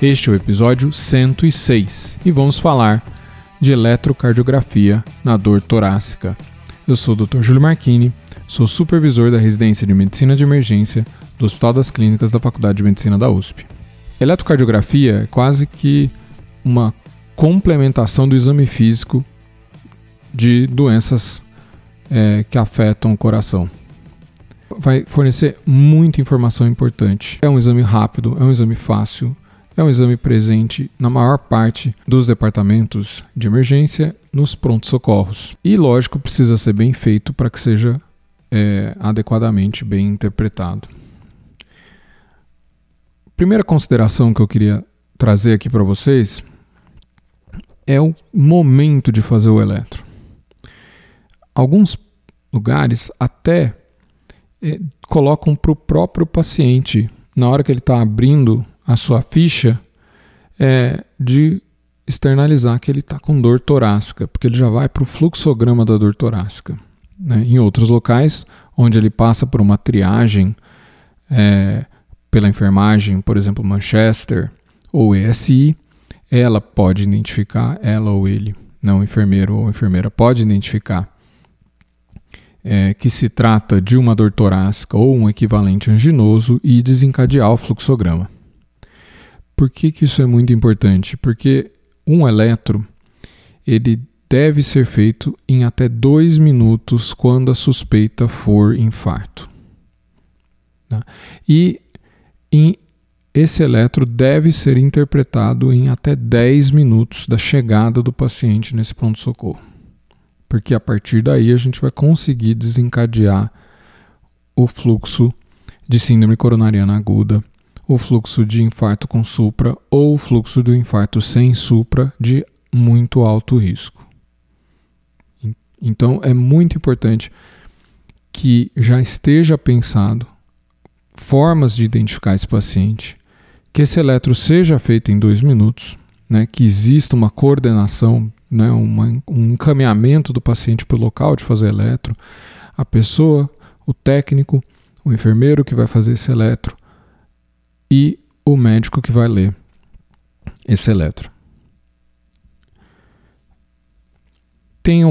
Este é o episódio 106 e vamos falar de eletrocardiografia na dor torácica. Eu sou o Dr. Júlio Marchini, sou supervisor da residência de medicina de emergência do Hospital das Clínicas da Faculdade de Medicina da USP. Eletrocardiografia é quase que uma complementação do exame físico de doenças é, que afetam o coração. Vai fornecer muita informação importante. É um exame rápido, é um exame fácil, é um exame presente na maior parte dos departamentos de emergência nos prontos-socorros. E, lógico, precisa ser bem feito para que seja é, adequadamente bem interpretado. Primeira consideração que eu queria trazer aqui para vocês é o momento de fazer o eletro. Alguns lugares até é, colocam para o próprio paciente, na hora que ele está abrindo a sua ficha é de externalizar que ele está com dor torácica, porque ele já vai para o fluxograma da dor torácica. Né? Em outros locais, onde ele passa por uma triagem é, pela enfermagem, por exemplo, Manchester ou ESI, ela pode identificar, ela ou ele, não enfermeiro ou enfermeira, pode identificar é, que se trata de uma dor torácica ou um equivalente anginoso e desencadear o fluxograma. Por que, que isso é muito importante? Porque um eletro ele deve ser feito em até dois minutos quando a suspeita for infarto. Tá? E em, esse eletro deve ser interpretado em até 10 minutos da chegada do paciente nesse pronto-socorro. Porque a partir daí a gente vai conseguir desencadear o fluxo de síndrome coronariana aguda o fluxo de infarto com supra ou o fluxo do infarto sem supra de muito alto risco. Então é muito importante que já esteja pensado formas de identificar esse paciente, que esse eletro seja feito em dois minutos, né, que exista uma coordenação, né, uma, um encaminhamento do paciente para o local de fazer eletro, a pessoa, o técnico, o enfermeiro que vai fazer esse eletro, e o médico que vai ler esse eletro. Tem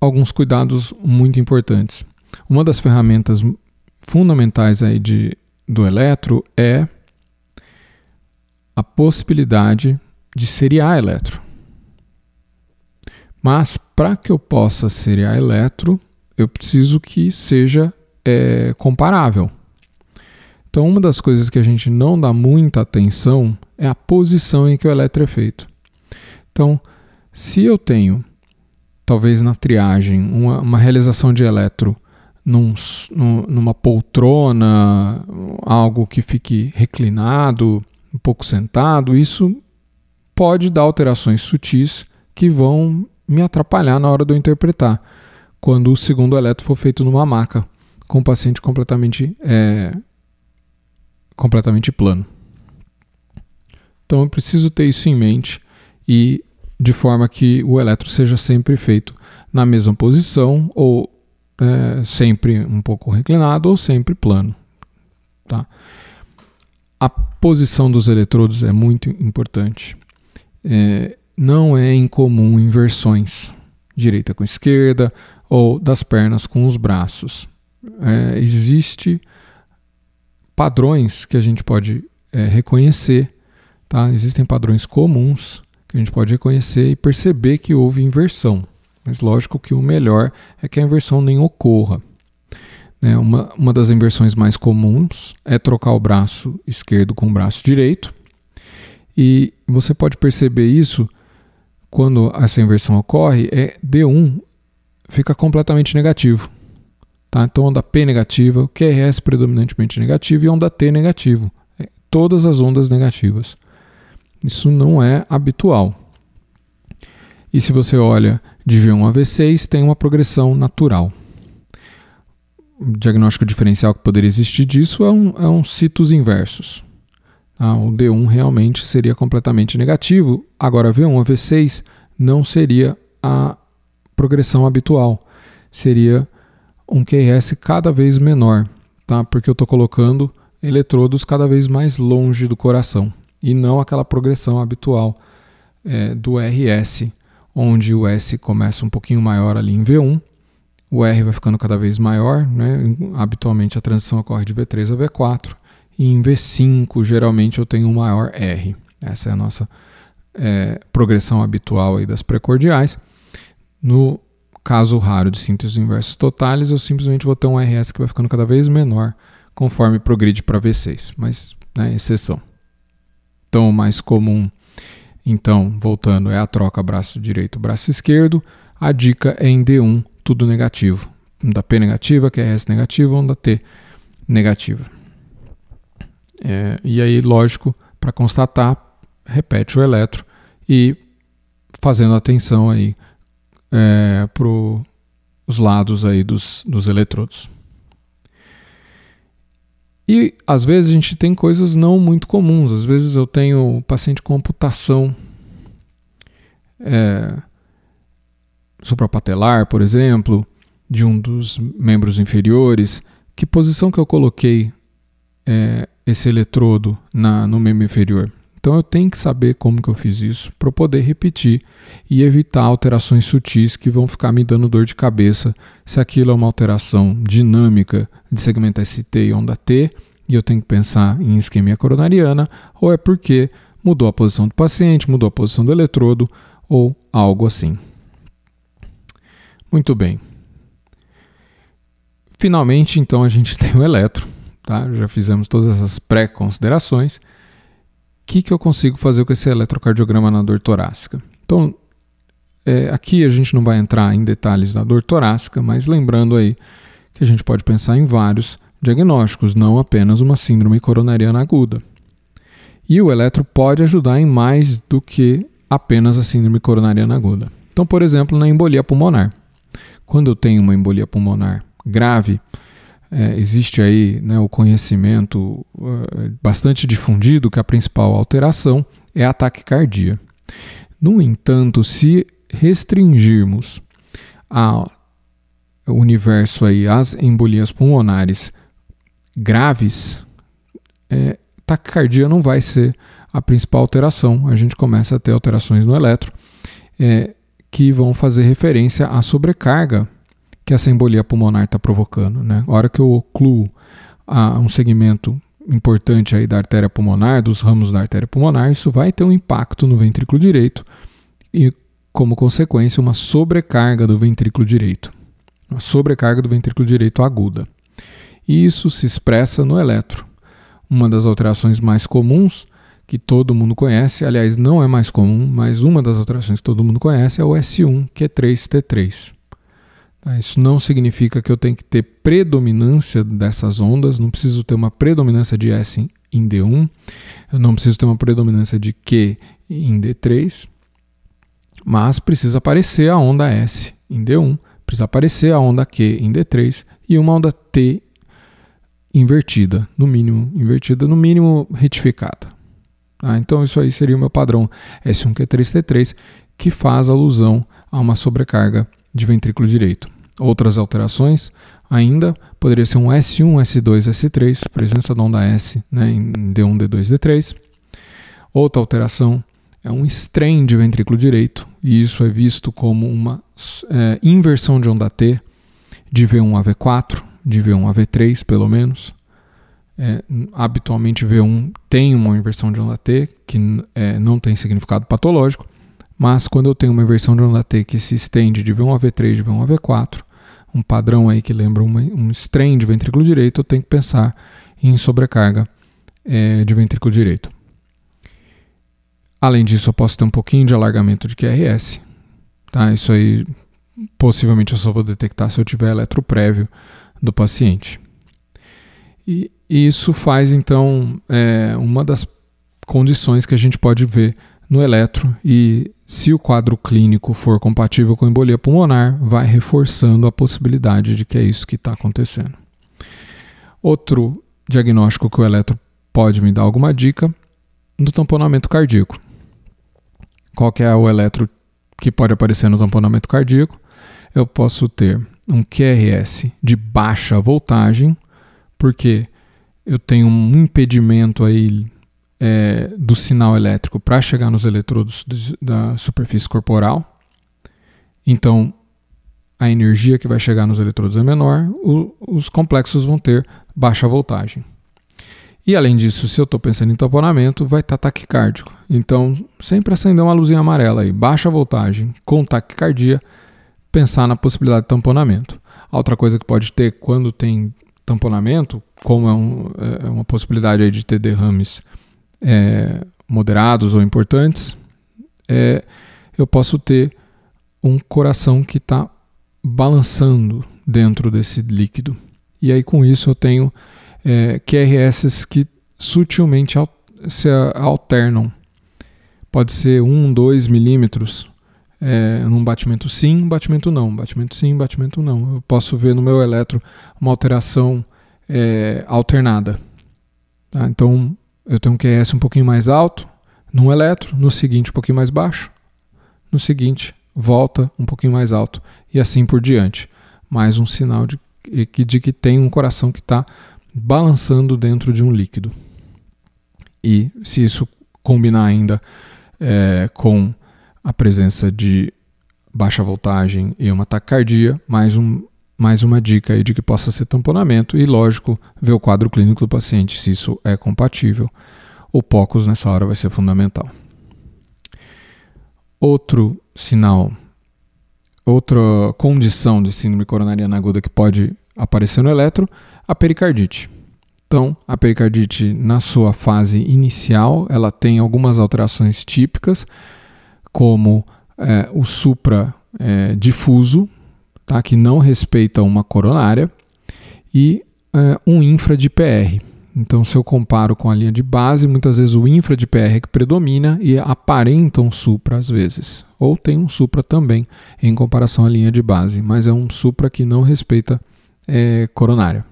alguns cuidados muito importantes. Uma das ferramentas fundamentais aí de, do eletro é a possibilidade de seriar eletro. Mas para que eu possa seriar eletro, eu preciso que seja é, comparável. Então, uma das coisas que a gente não dá muita atenção é a posição em que o eletro é feito. Então, se eu tenho, talvez na triagem, uma, uma realização de eletro num, numa poltrona, algo que fique reclinado, um pouco sentado, isso pode dar alterações sutis que vão me atrapalhar na hora de eu interpretar, quando o segundo eletro for feito numa maca, com o paciente completamente é, completamente plano. Então eu preciso ter isso em mente e de forma que o eletro seja sempre feito na mesma posição ou é, sempre um pouco reclinado ou sempre plano. Tá? A posição dos eletrodos é muito importante. É, não é incomum inversões, direita com esquerda ou das pernas com os braços. É, existe padrões que a gente pode é, reconhecer. Tá? Existem padrões comuns que a gente pode reconhecer e perceber que houve inversão. Mas lógico que o melhor é que a inversão nem ocorra. Né? Uma, uma das inversões mais comuns é trocar o braço esquerdo com o braço direito. E você pode perceber isso quando essa inversão ocorre, é D1 fica completamente negativo. Tá? Então, onda P negativa, QRS predominantemente negativo e onda T negativo. É, todas as ondas negativas. Isso não é habitual. E se você olha de V1 a V6, tem uma progressão natural. O diagnóstico diferencial que poderia existir disso é um, é um citos inversos. Ah, o D1 realmente seria completamente negativo, agora V1 a V6 não seria a progressão habitual, seria um QRS cada vez menor, tá? porque eu estou colocando eletrodos cada vez mais longe do coração e não aquela progressão habitual é, do RS, onde o S começa um pouquinho maior ali em V1, o R vai ficando cada vez maior, né? habitualmente a transição ocorre de V3 a V4, e em V5 geralmente eu tenho um maior R. Essa é a nossa é, progressão habitual aí das precordiais. No caso raro de síntese inversos totais, eu simplesmente vou ter um RS que vai ficando cada vez menor conforme progride para V6, mas né, exceção. Então, o mais comum, então, voltando, é a troca braço direito, braço esquerdo. A dica é em D1, tudo negativo. Onda P negativa, QRS negativa, onda T negativa. É, e aí, lógico, para constatar, repete o eletro e fazendo atenção aí é, para os lados aí dos, dos eletrodos. E às vezes a gente tem coisas não muito comuns. Às vezes eu tenho paciente com amputação é, suprapatelar, por exemplo, de um dos membros inferiores. Que posição que eu coloquei é, esse eletrodo na, no membro inferior? Então eu tenho que saber como que eu fiz isso para poder repetir e evitar alterações sutis que vão ficar me dando dor de cabeça se aquilo é uma alteração dinâmica de segmento ST e onda T e eu tenho que pensar em isquemia coronariana ou é porque mudou a posição do paciente, mudou a posição do eletrodo ou algo assim. Muito bem. Finalmente, então, a gente tem o eletro. Tá? Já fizemos todas essas pré-considerações que, que eu consigo fazer com esse eletrocardiograma na dor torácica? Então, é, aqui a gente não vai entrar em detalhes da dor torácica, mas lembrando aí que a gente pode pensar em vários diagnósticos, não apenas uma síndrome coronariana aguda. E o eletro pode ajudar em mais do que apenas a síndrome coronariana aguda. Então, por exemplo, na embolia pulmonar. Quando eu tenho uma embolia pulmonar grave, é, existe aí né, o conhecimento uh, bastante difundido que a principal alteração é a taquicardia. No entanto, se restringirmos ao universo aí as embolias pulmonares graves, é, taquicardia não vai ser a principal alteração. A gente começa a ter alterações no eletro é, que vão fazer referência à sobrecarga que essa embolia pulmonar está provocando. Né? A hora que eu ocluo a um segmento importante aí da artéria pulmonar, dos ramos da artéria pulmonar, isso vai ter um impacto no ventrículo direito e, como consequência, uma sobrecarga do ventrículo direito. Uma sobrecarga do ventrículo direito aguda. E isso se expressa no eletro. Uma das alterações mais comuns que todo mundo conhece, aliás, não é mais comum, mas uma das alterações que todo mundo conhece é o S1, que é 3T3. Tá? Isso não significa que eu tenho que ter predominância dessas ondas, não preciso ter uma predominância de S em D1, eu não preciso ter uma predominância de Q em D3, mas precisa aparecer a onda S em D1, precisa aparecer a onda Q em D3 e uma onda T invertida, no mínimo, invertida, no mínimo retificada. Tá? Então isso aí seria o meu padrão S1Q3T3, que faz alusão a uma sobrecarga de ventrículo direito. Outras alterações ainda poderia ser um S1, S2, S3, presença da onda S né, em D1, D2, D3. Outra alteração é um strain de ventrículo direito, e isso é visto como uma é, inversão de onda T de V1 a V4, de V1 a V3 pelo menos. É, habitualmente V1 tem uma inversão de onda T que é, não tem significado patológico, mas quando eu tenho uma inversão de onda T que se estende de V1 a V3, de V1 a V4, um padrão aí que lembra uma, um strain de ventrículo direito, eu tenho que pensar em sobrecarga é, de ventrículo direito. Além disso, eu posso ter um pouquinho de alargamento de QRS. Tá? Isso aí possivelmente eu só vou detectar se eu tiver eletro prévio do paciente. E isso faz então é, uma das condições que a gente pode ver no eletro e se o quadro clínico for compatível com embolia pulmonar, vai reforçando a possibilidade de que é isso que está acontecendo. Outro diagnóstico que o eletro pode me dar alguma dica no tamponamento cardíaco. Qual que é o eletro que pode aparecer no tamponamento cardíaco? Eu posso ter um QRS de baixa voltagem, porque eu tenho um impedimento aí é, do sinal elétrico para chegar nos eletrodos da superfície corporal. Então, a energia que vai chegar nos eletrodos é menor, o, os complexos vão ter baixa voltagem. E além disso, se eu estou pensando em tamponamento, vai estar tá taquicárdico. Então, sempre acender uma luzinha amarela aí, baixa voltagem com taquicardia, pensar na possibilidade de tamponamento. Outra coisa que pode ter quando tem tamponamento, como é, um, é uma possibilidade aí de ter derrames é, moderados ou importantes, é, eu posso ter um coração que está balançando dentro desse líquido. E aí com isso eu tenho é, que sutilmente se alternam. Pode ser 1, 2 milímetros é, num batimento sim, batimento não, batimento sim, batimento não. Eu posso ver no meu eletro uma alteração é, alternada. Tá? Então eu tenho um QS um pouquinho mais alto num eletro, no seguinte um pouquinho mais baixo, no seguinte volta um pouquinho mais alto e assim por diante. Mais um sinal de, de que tem um coração que está balançando dentro de um líquido. E se isso combinar ainda é, com a presença de baixa voltagem e uma taquicardia, mais, um, mais uma dica aí de que possa ser tamponamento e, lógico, ver o quadro clínico do paciente, se isso é compatível. O POCUS nessa hora vai ser fundamental. Outro sinal, outra condição de síndrome coronariana aguda que pode aparecer no eletro, a pericardite. Então, a pericardite, na sua fase inicial, ela tem algumas alterações típicas, como é, o supra é, difuso, tá, que não respeita uma coronária, e é, um infra de PR. Então, se eu comparo com a linha de base, muitas vezes o infra de PR é que predomina e aparenta um supra às vezes. Ou tem um supra também em comparação à linha de base, mas é um supra que não respeita é, coronária.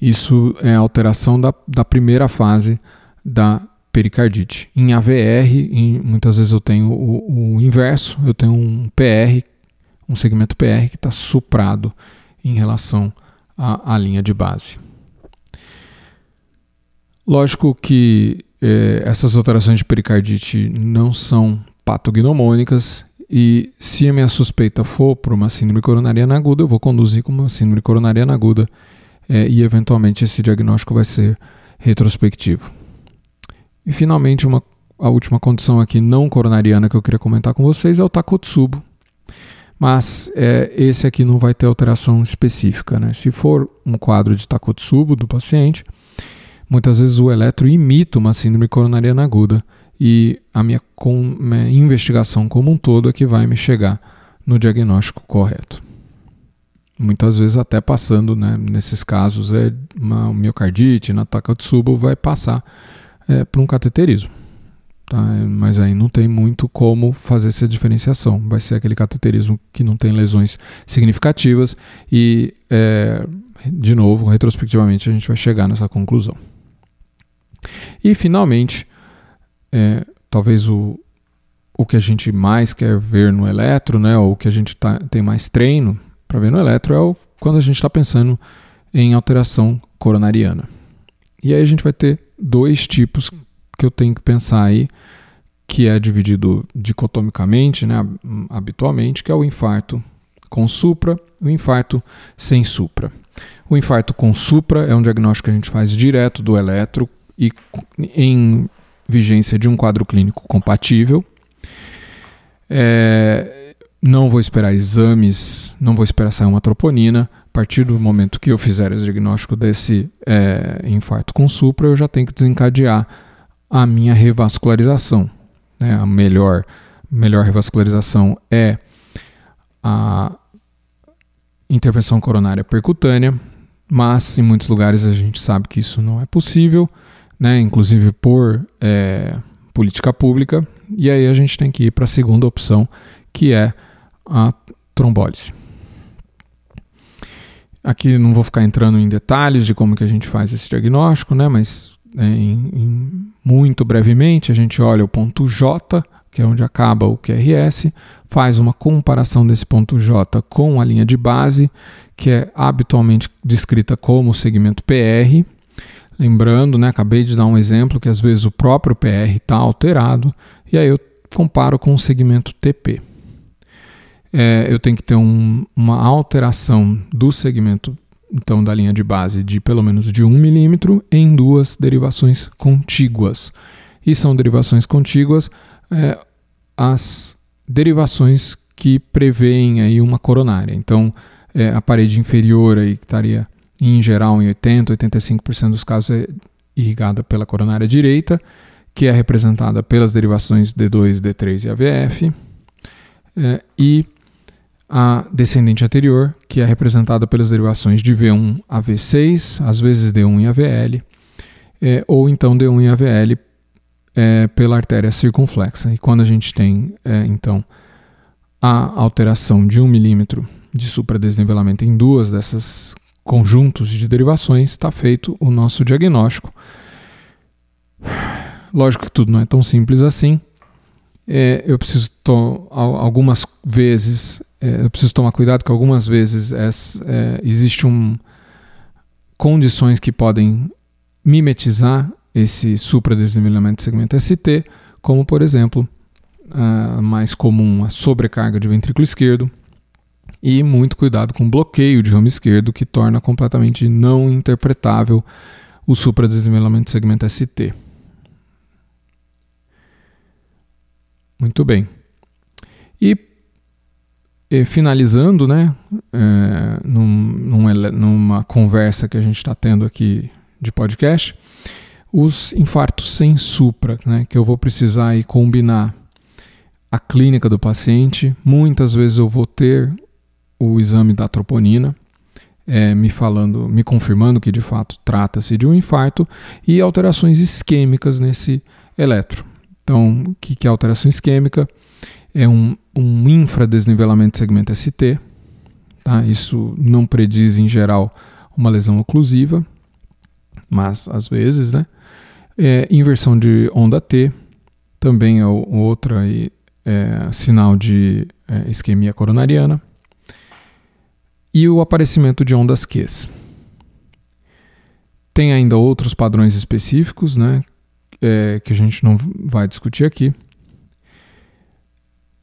Isso é alteração da, da primeira fase da pericardite. Em AVR, em, muitas vezes eu tenho o, o, inverso, eu tenho um PR, um segmento PR que está suprado em relação à, à, linha de base. Lógico que eh, essas alterações de pericardite não são patognomônicas e se a minha suspeita for por uma síndrome coronariana aguda, eu vou conduzir como uma síndrome coronariana aguda é, e eventualmente esse diagnóstico vai ser retrospectivo. E finalmente, uma, a última condição aqui não coronariana que eu queria comentar com vocês é o Takotsubo. Mas é, esse aqui não vai ter alteração específica. Né? Se for um quadro de Takotsubo do paciente, muitas vezes o eletro imita uma síndrome coronariana aguda e a minha, com, minha investigação como um todo é que vai me chegar no diagnóstico correto muitas vezes até passando, né, nesses casos, é uma miocardite, na Takotsubo vai passar é, para um cateterismo. Tá? Mas aí não tem muito como fazer essa diferenciação. Vai ser aquele cateterismo que não tem lesões significativas e, é, de novo, retrospectivamente, a gente vai chegar nessa conclusão. E, finalmente, é, talvez o, o que a gente mais quer ver no eletro, né, ou o que a gente tá, tem mais treino, para ver no eletro é o, quando a gente está pensando em alteração coronariana. E aí a gente vai ter dois tipos que eu tenho que pensar aí, que é dividido dicotomicamente, né, habitualmente, que é o infarto com supra e o infarto sem supra. O infarto com supra é um diagnóstico que a gente faz direto do eletro e em vigência de um quadro clínico compatível. É, não vou esperar exames, não vou esperar sair uma troponina. A partir do momento que eu fizer o diagnóstico desse é, infarto com supra, eu já tenho que desencadear a minha revascularização. Né? A melhor, melhor revascularização é a intervenção coronária percutânea, mas em muitos lugares a gente sabe que isso não é possível. né, inclusive por é, política pública, e aí a gente tem que ir para a segunda opção, que é a trombólise. Aqui não vou ficar entrando em detalhes de como que a gente faz esse diagnóstico, né, mas é, em, em, muito brevemente a gente olha o ponto J, que é onde acaba o QRS, faz uma comparação desse ponto J com a linha de base, que é habitualmente descrita como segmento PR. Lembrando, né, acabei de dar um exemplo que às vezes o próprio PR está alterado, e aí eu comparo com o segmento TP. É, eu tenho que ter um, uma alteração do segmento então da linha de base de pelo menos de 1 milímetro em duas derivações contíguas. E são derivações contíguas é, as derivações que prevêem aí uma coronária. Então, é, a parede inferior aí que estaria em geral em 80, 85% dos casos é irrigada pela coronária direita, que é representada pelas derivações D2, D3 e AVF, é, e a descendente anterior, que é representada pelas derivações de V1 a V6, às vezes D1 e AVL, é, ou então D1 e AVL é, pela artéria circunflexa. E quando a gente tem, é, então, a alteração de 1 milímetro de supradesnivelamento em duas dessas conjuntos de derivações, está feito o nosso diagnóstico. Lógico que tudo não é tão simples assim. É, eu preciso algumas vezes é, eu preciso tomar cuidado que algumas vezes é, é, existe um condições que podem mimetizar esse supradesnivelamento de segmento ST, como por exemplo, a mais comum a sobrecarga de ventrículo esquerdo e muito cuidado com bloqueio de ramo esquerdo que torna completamente não interpretável o supradesnivelamento de segmento ST. Muito bem. E, e finalizando, né, é, num, num, numa conversa que a gente está tendo aqui de podcast, os infartos sem supra, né, que eu vou precisar aí combinar a clínica do paciente. Muitas vezes eu vou ter o exame da troponina, é, me falando, me confirmando que de fato trata-se de um infarto e alterações isquêmicas nesse eletro. Então, o que, que é alteração isquêmica? É um, um infradesnivelamento de segmento ST. Tá? Isso não prediz, em geral, uma lesão oclusiva, mas às vezes, né? É, inversão de onda T também é outra aí, é, sinal de é, isquemia coronariana. E o aparecimento de ondas Q. Tem ainda outros padrões específicos, né, é, que a gente não vai discutir aqui.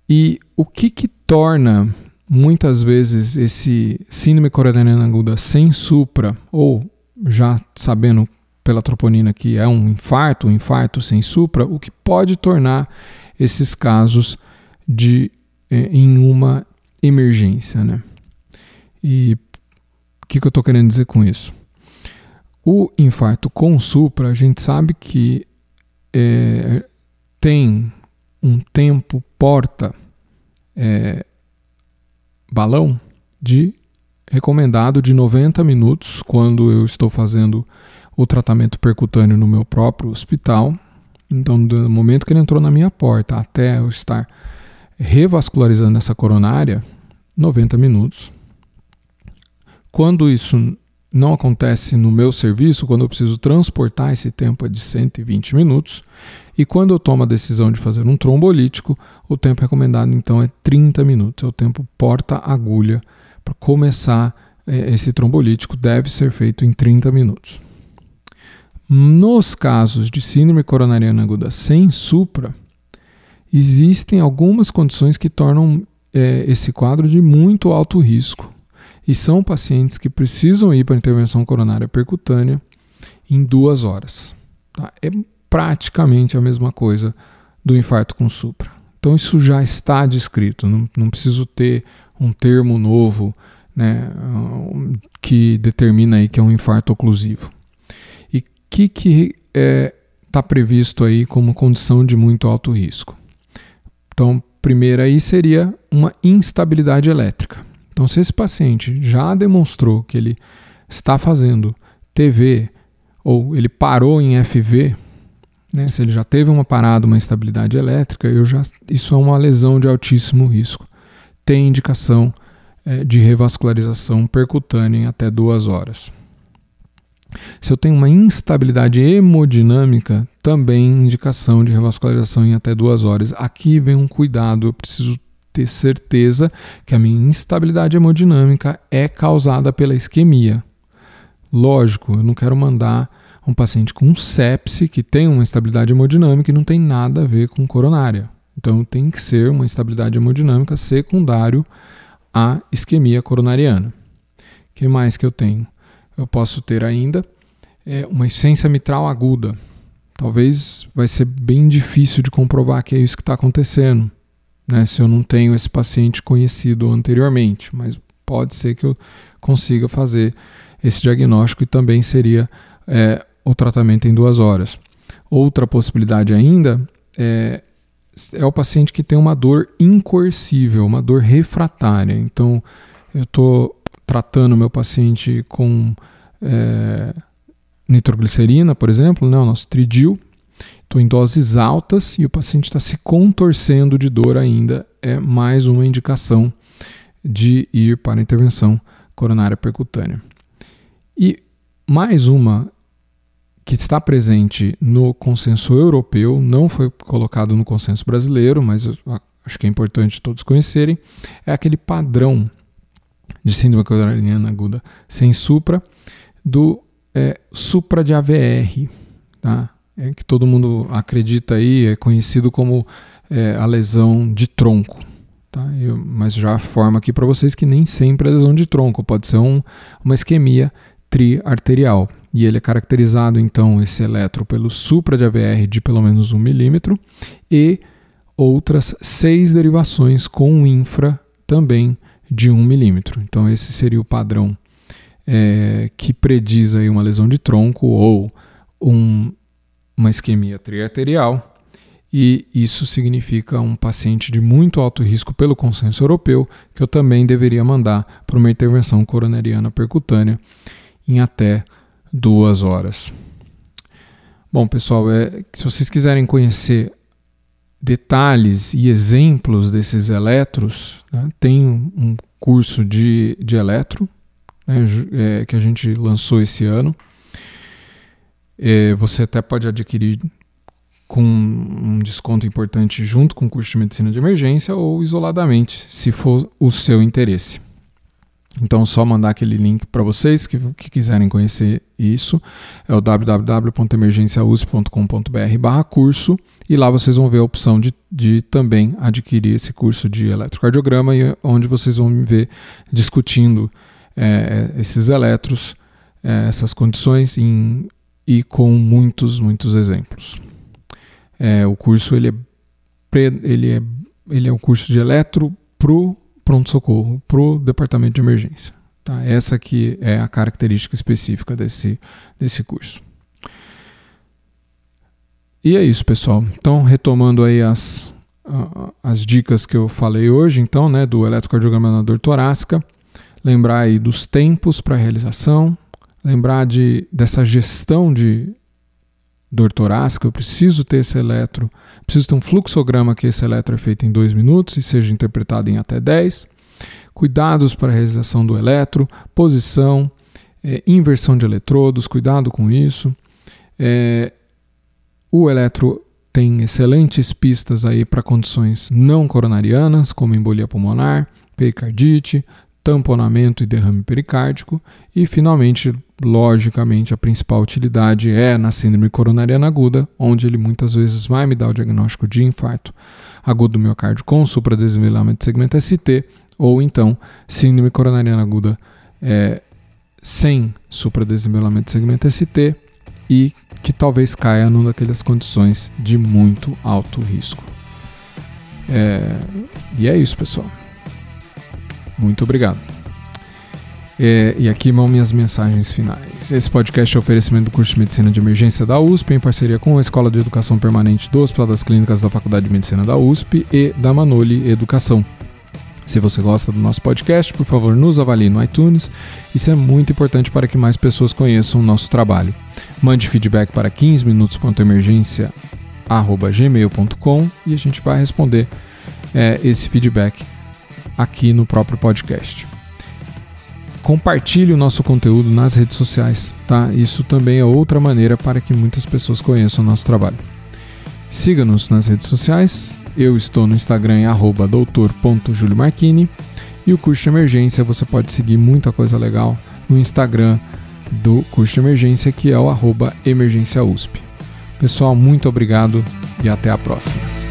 E o que, que torna muitas vezes esse síndrome coronariana aguda sem supra, ou já sabendo pela troponina que é um infarto, um infarto sem supra, o que pode tornar esses casos de é, em uma emergência, né? E o que, que eu estou querendo dizer com isso? O infarto com supra, a gente sabe que é, tem um tempo porta é, balão de recomendado de 90 minutos quando eu estou fazendo o tratamento percutâneo no meu próprio hospital. Então, do momento que ele entrou na minha porta até eu estar revascularizando essa coronária, 90 minutos. Quando isso não acontece no meu serviço, quando eu preciso transportar esse tempo é de 120 minutos. E quando eu tomo a decisão de fazer um trombolítico, o tempo recomendado então é 30 minutos. É o tempo porta-agulha para começar é, esse trombolítico, deve ser feito em 30 minutos. Nos casos de síndrome coronariana aguda sem supra, existem algumas condições que tornam é, esse quadro de muito alto risco. E são pacientes que precisam ir para intervenção coronária percutânea em duas horas. Tá? É praticamente a mesma coisa do infarto com supra. Então isso já está descrito, não, não preciso ter um termo novo né, que determina aí que é um infarto oclusivo que que está é, tá previsto aí como condição de muito alto risco? Então, primeiro aí seria uma instabilidade elétrica. Então, se esse paciente já demonstrou que ele está fazendo TV ou ele parou em FV, né, se ele já teve uma parada, uma instabilidade elétrica, eu já, isso é uma lesão de altíssimo risco. Tem indicação é, de revascularização percutânea em até duas horas. Se eu tenho uma instabilidade hemodinâmica, também indicação de revascularização em até duas horas. Aqui vem um cuidado, eu preciso ter certeza que a minha instabilidade hemodinâmica é causada pela isquemia. Lógico, eu não quero mandar um paciente com sepse que tem uma instabilidade hemodinâmica e não tem nada a ver com coronária. Então tem que ser uma instabilidade hemodinâmica secundário à isquemia coronariana. O que mais que eu tenho? Eu posso ter ainda é, uma insuficiência mitral aguda. Talvez vai ser bem difícil de comprovar que é isso que está acontecendo né, se eu não tenho esse paciente conhecido anteriormente, mas pode ser que eu consiga fazer esse diagnóstico e também seria é, o tratamento em duas horas. Outra possibilidade ainda é, é o paciente que tem uma dor incoercível, uma dor refratária. Então, eu estou tratando meu paciente com é, nitroglicerina, por exemplo, né, o nosso tridil, Estou em doses altas e o paciente está se contorcendo de dor ainda. É mais uma indicação de ir para a intervenção coronária percutânea. E mais uma que está presente no consenso europeu, não foi colocado no consenso brasileiro, mas acho que é importante todos conhecerem, é aquele padrão de síndrome coronariana aguda sem supra do é, supra de AVR. Tá? É, que todo mundo acredita aí, é conhecido como é, a lesão de tronco. Tá? Eu, mas já forma aqui para vocês que nem sempre é lesão de tronco, pode ser um, uma isquemia triarterial. E ele é caracterizado, então, esse eletro pelo supra de AVR de pelo menos 1 milímetro e outras seis derivações com infra também de 1 milímetro. Então, esse seria o padrão é, que prediz aí uma lesão de tronco ou um uma isquemia triarterial, e isso significa um paciente de muito alto risco pelo consenso europeu, que eu também deveria mandar para uma intervenção coronariana percutânea em até duas horas. Bom, pessoal, é, se vocês quiserem conhecer detalhes e exemplos desses eletros, né, tem um curso de, de eletro né, é, que a gente lançou esse ano você até pode adquirir com um desconto importante junto com o curso de medicina de emergência ou isoladamente, se for o seu interesse. Então, só mandar aquele link para vocês que, que, quiserem conhecer isso. É o www.emergenciausp.com.br curso e lá vocês vão ver a opção de, de também adquirir esse curso de eletrocardiograma e onde vocês vão me ver discutindo é, esses eletros, é, essas condições em e com muitos, muitos exemplos. É, o curso ele é, ele, é, ele é um curso de eletro para o pronto-socorro, para o departamento de emergência. Tá? Essa aqui é a característica específica desse, desse curso. E é isso, pessoal. Então, retomando aí as, as dicas que eu falei hoje, então, né, do eletrocardiograma na dor torácica, lembrar aí dos tempos para realização, lembrar de, dessa gestão de dor torácica, eu preciso ter esse eletro, preciso ter um fluxograma que esse eletro é feito em dois minutos e seja interpretado em até 10. Cuidados para a realização do eletro, posição, é, inversão de eletrodos, cuidado com isso. É, o eletro tem excelentes pistas aí para condições não coronarianas, como embolia pulmonar, pericardite, tamponamento e derrame pericárdico. E, finalmente, logicamente, a principal utilidade é na síndrome coronariana aguda, onde ele muitas vezes vai me dar o diagnóstico de infarto agudo do miocárdio com supradesenvelamento de segmento ST, ou então síndrome coronariana aguda é, sem supradesenvelamento de segmento ST e que talvez caia numa daquelas condições de muito alto risco. É, e é isso, pessoal. Muito obrigado. É, e aqui vão minhas mensagens finais. Esse podcast é oferecimento do curso de Medicina de Emergência da USP, em parceria com a Escola de Educação Permanente do Hospital das Clínicas da Faculdade de Medicina da USP e da Manoli Educação. Se você gosta do nosso podcast, por favor, nos avalie no iTunes. Isso é muito importante para que mais pessoas conheçam o nosso trabalho. Mande feedback para 15minutos.emergência.gmail.com e a gente vai responder é, esse feedback aqui no próprio podcast. Compartilhe o nosso conteúdo nas redes sociais, tá? Isso também é outra maneira para que muitas pessoas conheçam o nosso trabalho. Siga-nos nas redes sociais. Eu estou no Instagram em doutor.juliomarchini e o curso de emergência você pode seguir muita coisa legal no Instagram do curso de emergência que é o arroba emergência USP. Pessoal, muito obrigado e até a próxima.